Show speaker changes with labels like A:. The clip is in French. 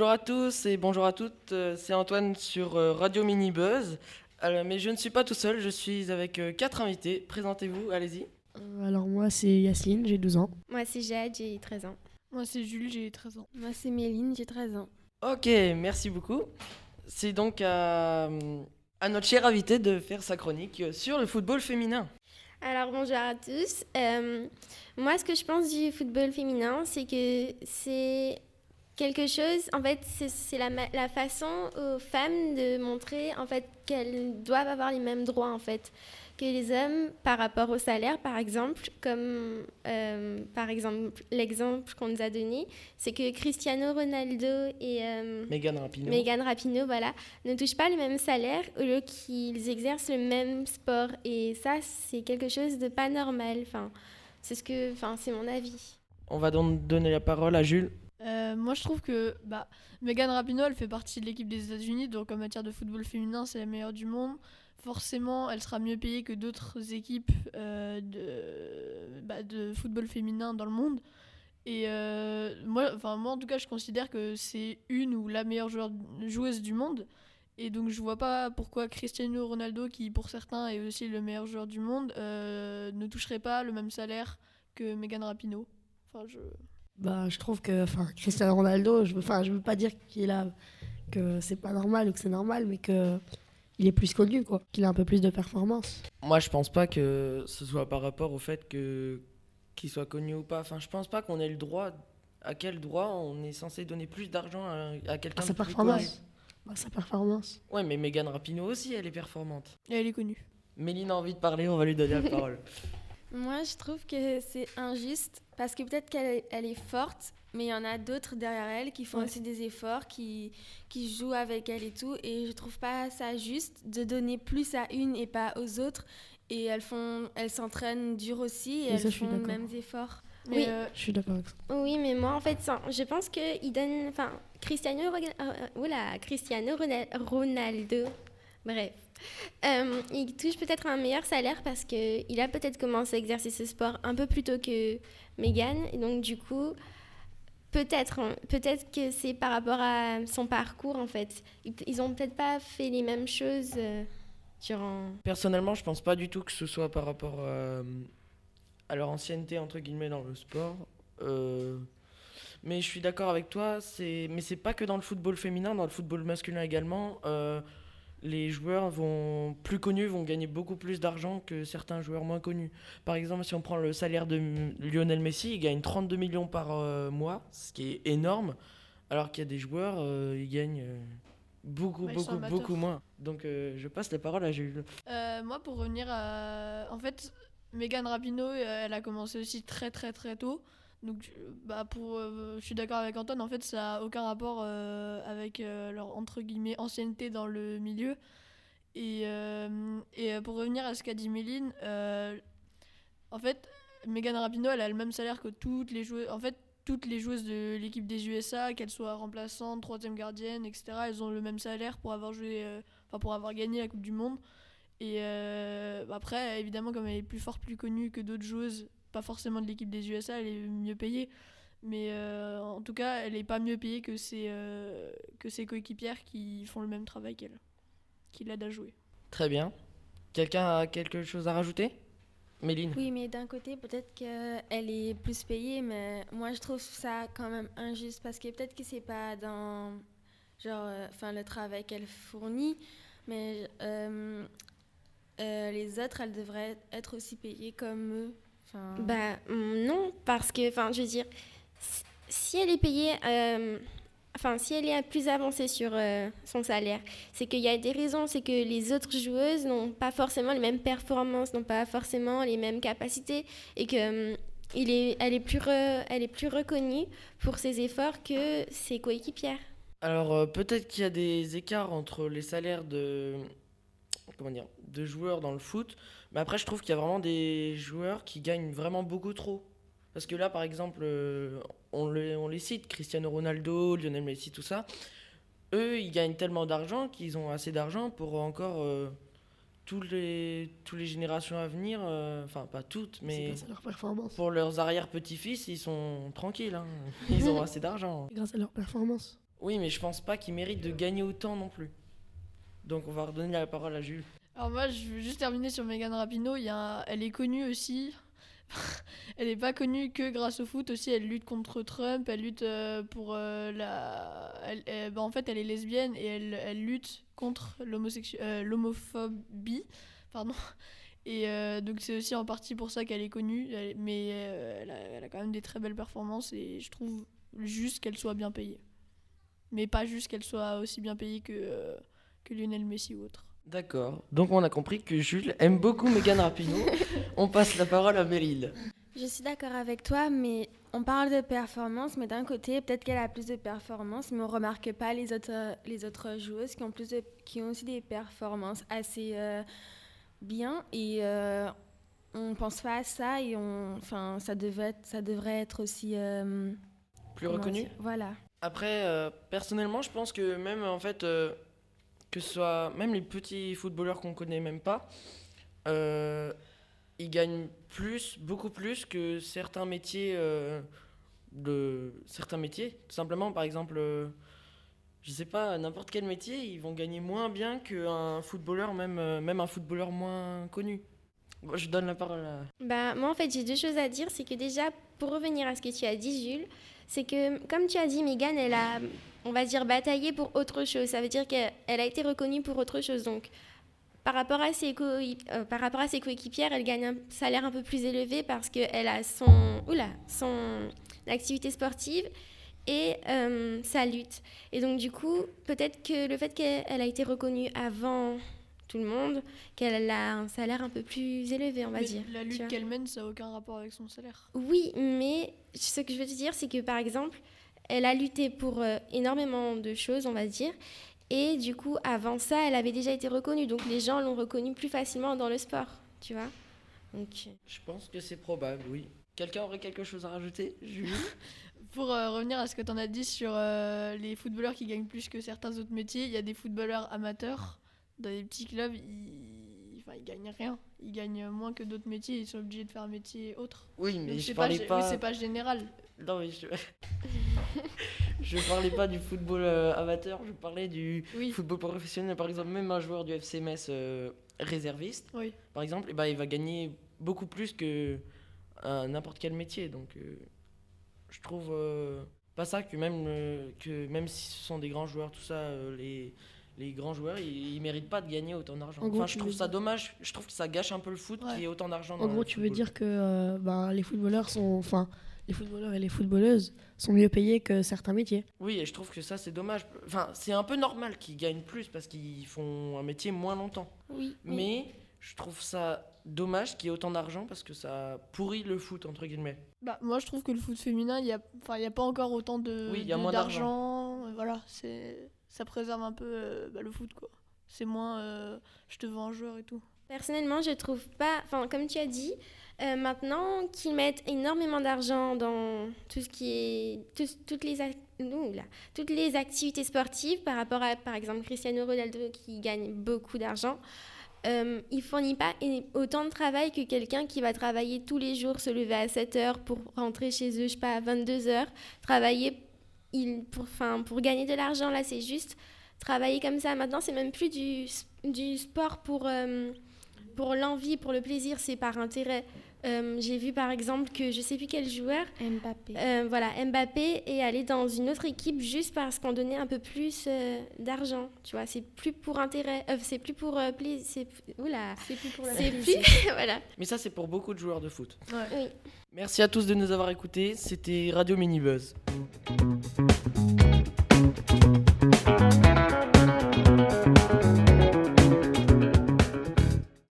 A: Bonjour à tous et bonjour à toutes, euh, c'est Antoine sur euh, Radio Mini Buzz. Alors, mais je ne suis pas tout seul, je suis avec euh, quatre invités. Présentez-vous, allez-y.
B: Euh, alors moi c'est Yacine, j'ai 12 ans.
C: Moi, c'est Jade, j'ai 13 ans.
D: Moi, c'est Jules, j'ai 13 ans.
E: Moi, c'est Méline, j'ai 13 ans.
A: Ok, merci beaucoup. C'est donc à, à notre cher invité de faire sa chronique euh, sur le football féminin.
C: Alors, bonjour à tous. Euh, moi, ce que je pense du football féminin, c'est que c'est quelque chose, en fait, c'est- la, façon aux femmes de montrer, en fait, qu'elles doivent avoir les mêmes droits, en fait, que les hommes par rapport au salaire, par exemple, comme, euh, par exemple, l'exemple qu'on nous a donné, c'est que Cristiano Ronaldo et... euh,
A: Megan Rapinoe.
C: Megan Rapinoe, voilà, ne touchent pas le même salaire au lieu qu'ils exercent le même sport. Et ça, c'est quelque chose de pas normal. Enfin, c'est ce que, enfin, c'est mon avis.
A: On va donc donner la parole à Jules.
D: Euh, moi, je trouve que bah, Megan Rapinoe, elle fait partie de l'équipe des États-Unis, donc en matière de football féminin, c'est la meilleure du monde. Forcément, elle sera mieux payée que d'autres équipes euh, de, bah, de football féminin dans le monde. Et euh, moi, en tout cas, je considère que c'est une ou la meilleure joueuse du monde. Et donc, je vois pas pourquoi Cristiano Ronaldo, qui pour certains est aussi le meilleur joueur du monde, ne toucherait pas le même salaire que Megan Rapinoe. Enfin, je...
B: Bah je trouve que enfin Cristiano Ronaldo, je veux enfin je veux pas dire qu'il a que c'est pas normal ou que c'est normal mais que il est plus connu quoi, qu'il a un peu plus de performance.
A: Moi, je pense pas que ce soit par rapport au fait que qu'il soit connu ou pas. Enfin, je pense pas qu'on ait le droit. À quel droit on est censé donner plus d'argent à, à quelqu'un
B: À sa performance. Bah, sa performance.
A: Ouais, mais Megan Rapinoe aussi, elle est performante.
D: Et elle est connue.
A: Méline a envie de parler, on va lui donner la parole.
E: Moi, je trouve que c'est injuste parce que peut-être qu'elle est- elle est forte, mais il y en a d'autres derrière elle qui font
B: Ouais.
E: aussi des efforts, qui, qui jouent avec elle et tout. Et je trouve pas ça juste de donner plus à une et pas aux autres. Et elles font, elles s'entraînent dur aussi et elles
B: ça, je suis
E: font les
B: d'accord.
E: mêmes efforts.
D: Mais
C: Oui.
D: euh,
B: Je suis d'accord avec ça.
C: Oui, mais moi, en fait, ça- je pense que il donne, enfin, Cristiano, euh, Ronaldo, bref, Euh, il touche peut-être un meilleur salaire parce que il a peut-être commencé à exercer ce sport un peu plus tôt que Megan, donc du coup. Peut-être, hein, peut-être que c'est par rapport à son parcours en fait. Ils, ils ont peut-être pas fait les mêmes choses euh, durant.
A: Personnellement, je pense pas du tout que ce soit par rapport euh, à leur ancienneté entre guillemets dans le sport. Euh, mais je suis d'accord avec toi. Mais c'est pas que dans le football féminin, dans le football masculin également. Les joueurs vont plus connus vont gagner beaucoup plus d'argent que certains joueurs moins connus. Par exemple, si on prend le salaire de Lionel Messi, il gagne 32 millions par euh, mois, ce qui est énorme, alors qu'il y a des joueurs, euh, ils gagnent euh, beaucoup, beaucoup, beaucoup moins. Donc, euh, je passe la parole à Jules.
D: moi, pour revenir à. En fait, Megan Rapinoe, elle a commencé aussi très très très tôt. Donc, bah, pour, euh, je suis d'accord avec Antoine, en fait, ça n'a aucun rapport euh, avec euh, leur entre guillemets ancienneté dans le milieu. Et, euh, et pour revenir à ce qu'a dit Méline, en fait, Megan Rapinoe, elle a le même salaire que toutes les joueuses. En fait, toutes les joueuses de l'équipe des USA, qu'elles soient remplaçantes, troisième gardienne, etc., elles ont le même salaire pour avoir joué, enfin pour avoir gagné la Coupe du Monde. Et après, évidemment, comme elle est plus forte, plus connue que d'autres joueuses, pas forcément de l'équipe des USA, elle est mieux payée. Mais euh, en tout cas, elle est pas mieux payée que ses, euh, que ses coéquipières qui font le même travail qu'elle, qui l'aident à jouer.
A: Très bien. Quelqu'un a quelque chose à rajouter? Méline
E: Oui, mais d'un côté, peut-être qu'elle est plus payée, mais moi, je trouve ça quand même injuste parce que peut-être que c'est pas dans genre, euh, enfin, le travail qu'elle fournit, mais euh, euh, les autres, elles devraient être aussi payées comme eux. Enfin,
C: Bah hum, non, parce que, enfin, je veux dire, si- elle est payée, euh, enfin, si elle est plus avancée sur euh, son salaire, c'est qu'il y a des raisons, c'est que les autres joueuses n'ont pas forcément les mêmes performances, n'ont pas forcément les mêmes capacités, et que hum, il est, elle est plus, re- elle est plus reconnue pour ses efforts que ses coéquipières.
A: Alors euh, peut-être qu'il y a des écarts entre les salaires de comment dire de joueurs dans le foot, mais après je trouve qu'il y a vraiment des joueurs qui gagnent vraiment beaucoup trop. Parce que là par exemple euh, on, les, on les cite Cristiano Ronaldo, Lionel Messi tout ça. Eux ils gagnent tellement d'argent qu'ils ont assez d'argent pour encore euh, tous les tous les générations à venir, euh, enfin pas toutes mais
B: grâce à leur performance.
A: pour leurs arrière petits-fils ils sont tranquilles, hein. ils ont assez d'argent.
B: Grâce à leur performance.
A: Oui, mais je pense pas qu'il mérite de gagner autant non plus. Donc on va redonner la parole à Jules.
D: Alors moi, je veux juste terminer sur Megan Rapinoe. Elle est connue aussi. elle n'est pas connue que grâce au foot aussi. Elle lutte contre Trump. Elle lutte euh, pour euh, la. elle- bah, en fait, elle est lesbienne et elle, lutte contre euh, l'homophobie. Pardon. Et donc c'est aussi en partie pour ça qu'elle est connue. Mais elle, a, quand même des très belles performances et je trouve juste qu'elle soit bien payée. Mais pas juste qu'elle soit aussi bien payée que, que Lionel Messi ou autre.
A: D'accord. Donc on a compris que Jules aime beaucoup Megan Rapinoe. on passe la parole à Meryl.
E: Je suis d'accord avec toi, mais on parle de performance, mais d'un côté, peut-être qu'elle a plus de performance, mais on remarque pas les autres, les autres joueuses qui ont, plus de, qui ont aussi des performances assez euh, bien. Et euh, on pense pas à ça, et on, enfin, ça, devait être- ça devrait être aussi. euh,
A: Plus reconnu
E: Voilà.
A: Après, euh, personnellement, je pense que même en fait, euh, que ce soit même les petits footballeurs qu'on connaît même pas, euh, ils gagnent plus, beaucoup plus que certains métiers, euh. Tout simplement, par exemple, euh, je sais pas, n'importe quel métier, ils vont gagner moins bien qu'un footballeur, même, même un footballeur moins connu. Bon, je donne la parole à.
C: Bah, moi, en fait, j'ai deux choses à dire. C'est que déjà, pour revenir à ce que tu as dit, Jules, c'est que, comme tu as dit, Megan, elle a, on va dire, bataillé pour autre chose. Ça veut dire qu'elle elle a été reconnue pour autre chose. Donc, par rapport à ses, euh, coéquipières, elle gagne un salaire un peu plus élevé parce qu'elle a son, oula, son activité sportive et euh, sa lutte. Et donc, du coup, peut-être que le fait qu'elle elle a été reconnue avant tout le monde, qu'elle a un salaire un peu plus élevé, on va
D: Mais
C: dire.
D: La lutte qu'elle mène, ça n'a aucun rapport avec son salaire.
C: Oui, mais ce que je veux te dire, c'est que par exemple, elle a lutté pour euh, énormément de choses, on va dire. Et du coup, avant ça, elle avait déjà été reconnue. Donc les gens l'ont reconnue plus facilement dans le sport, tu vois. Donc,
A: Je pense que c'est probable, oui. Quelqu'un aurait quelque chose à rajouter Jules
D: Pour euh, revenir à ce que tu en as dit sur euh, les footballeurs qui gagnent plus que certains autres métiers, il y a des footballeurs amateurs dans des petits clubs, ils, enfin, ils gagnent rien. Ils gagnent moins que d'autres métiers, ils sont obligés de faire un métier autre.
A: Oui, mais
D: Donc,
A: je parlais pas.
D: oui, c'est pas général.
A: Non, mais je... je parlais pas du football euh, amateur, je parlais du
D: Oui,
A: football professionnel. Par exemple, même un joueur du FC Metz euh, réserviste,
D: oui.
A: par exemple, eh ben, il va gagner beaucoup plus que un n'importe quel métier. Donc, euh, je trouve euh, pas ça que même, euh, que même si ce sont des grands joueurs, tout ça, euh, les, les grands joueurs, ils, ils méritent pas de gagner autant d'argent.
B: En
A: Enfin, je trouve ça
B: dire-
A: dommage. Je trouve que ça gâche un peu le foot
D: Ouais.
A: qu'il y ait autant d'argent.
B: En gros, tu veux dire que euh, ben, les footballeurs sont. Enfin, les footballeurs et les footballeuses sont mieux payés que certains métiers.
A: Oui, et je trouve que ça, c'est dommage. Enfin, c'est un peu normal qu'ils gagnent plus parce qu'ils font un métier moins longtemps.
C: oui.
A: Mais je trouve ça dommage qu'il y ait autant d'argent parce que ça pourrit le foot, entre guillemets.
D: Bah, moi, je trouve que le foot féminin, il n'y a, enfin, il y a pas encore autant de,
A: Oui, il y a
D: de-
A: moins
D: d'argent. Voilà, c'est, ça préserve un peu euh, bah, le foot, quoi. C'est moins euh, je te vends un joueur et tout.
C: Personnellement, je trouve pas. Enfin, comme tu as dit, euh, maintenant qu'ils mettent énormément d'argent dans tout ce qui est. tout- toutes, les toutes les activités sportives par rapport à, par exemple, Cristiano Ronaldo qui gagne beaucoup d'argent. Euh, il fournit pas autant de travail que quelqu'un qui va travailler tous les jours, se lever à 7 heures pour rentrer chez eux, je sais pas, à 22 heures, travailler il, pour, gagner de l'argent. Là, c'est juste travailler comme ça. Maintenant, c'est même plus du, du sport pour, euh, pour l'envie, pour le plaisir, c'est par intérêt. Euh, J'ai vu par exemple que je sais plus quel joueur,
E: Mbappé.
C: euh, voilà, Mbappé est allé dans une autre équipe juste parce qu'on donnait un peu plus euh, d'argent. Tu vois, c'est plus pour intérêt, euh, c'est plus pour euh, plaisir. C'est oula,
E: C'est plus pour la
C: plus voilà.
A: Mais ça, c'est pour beaucoup de joueurs de foot.
C: Oui.
A: Merci à tous de nous avoir écoutés. C'était Radio Minibuzz.
C: Buzz.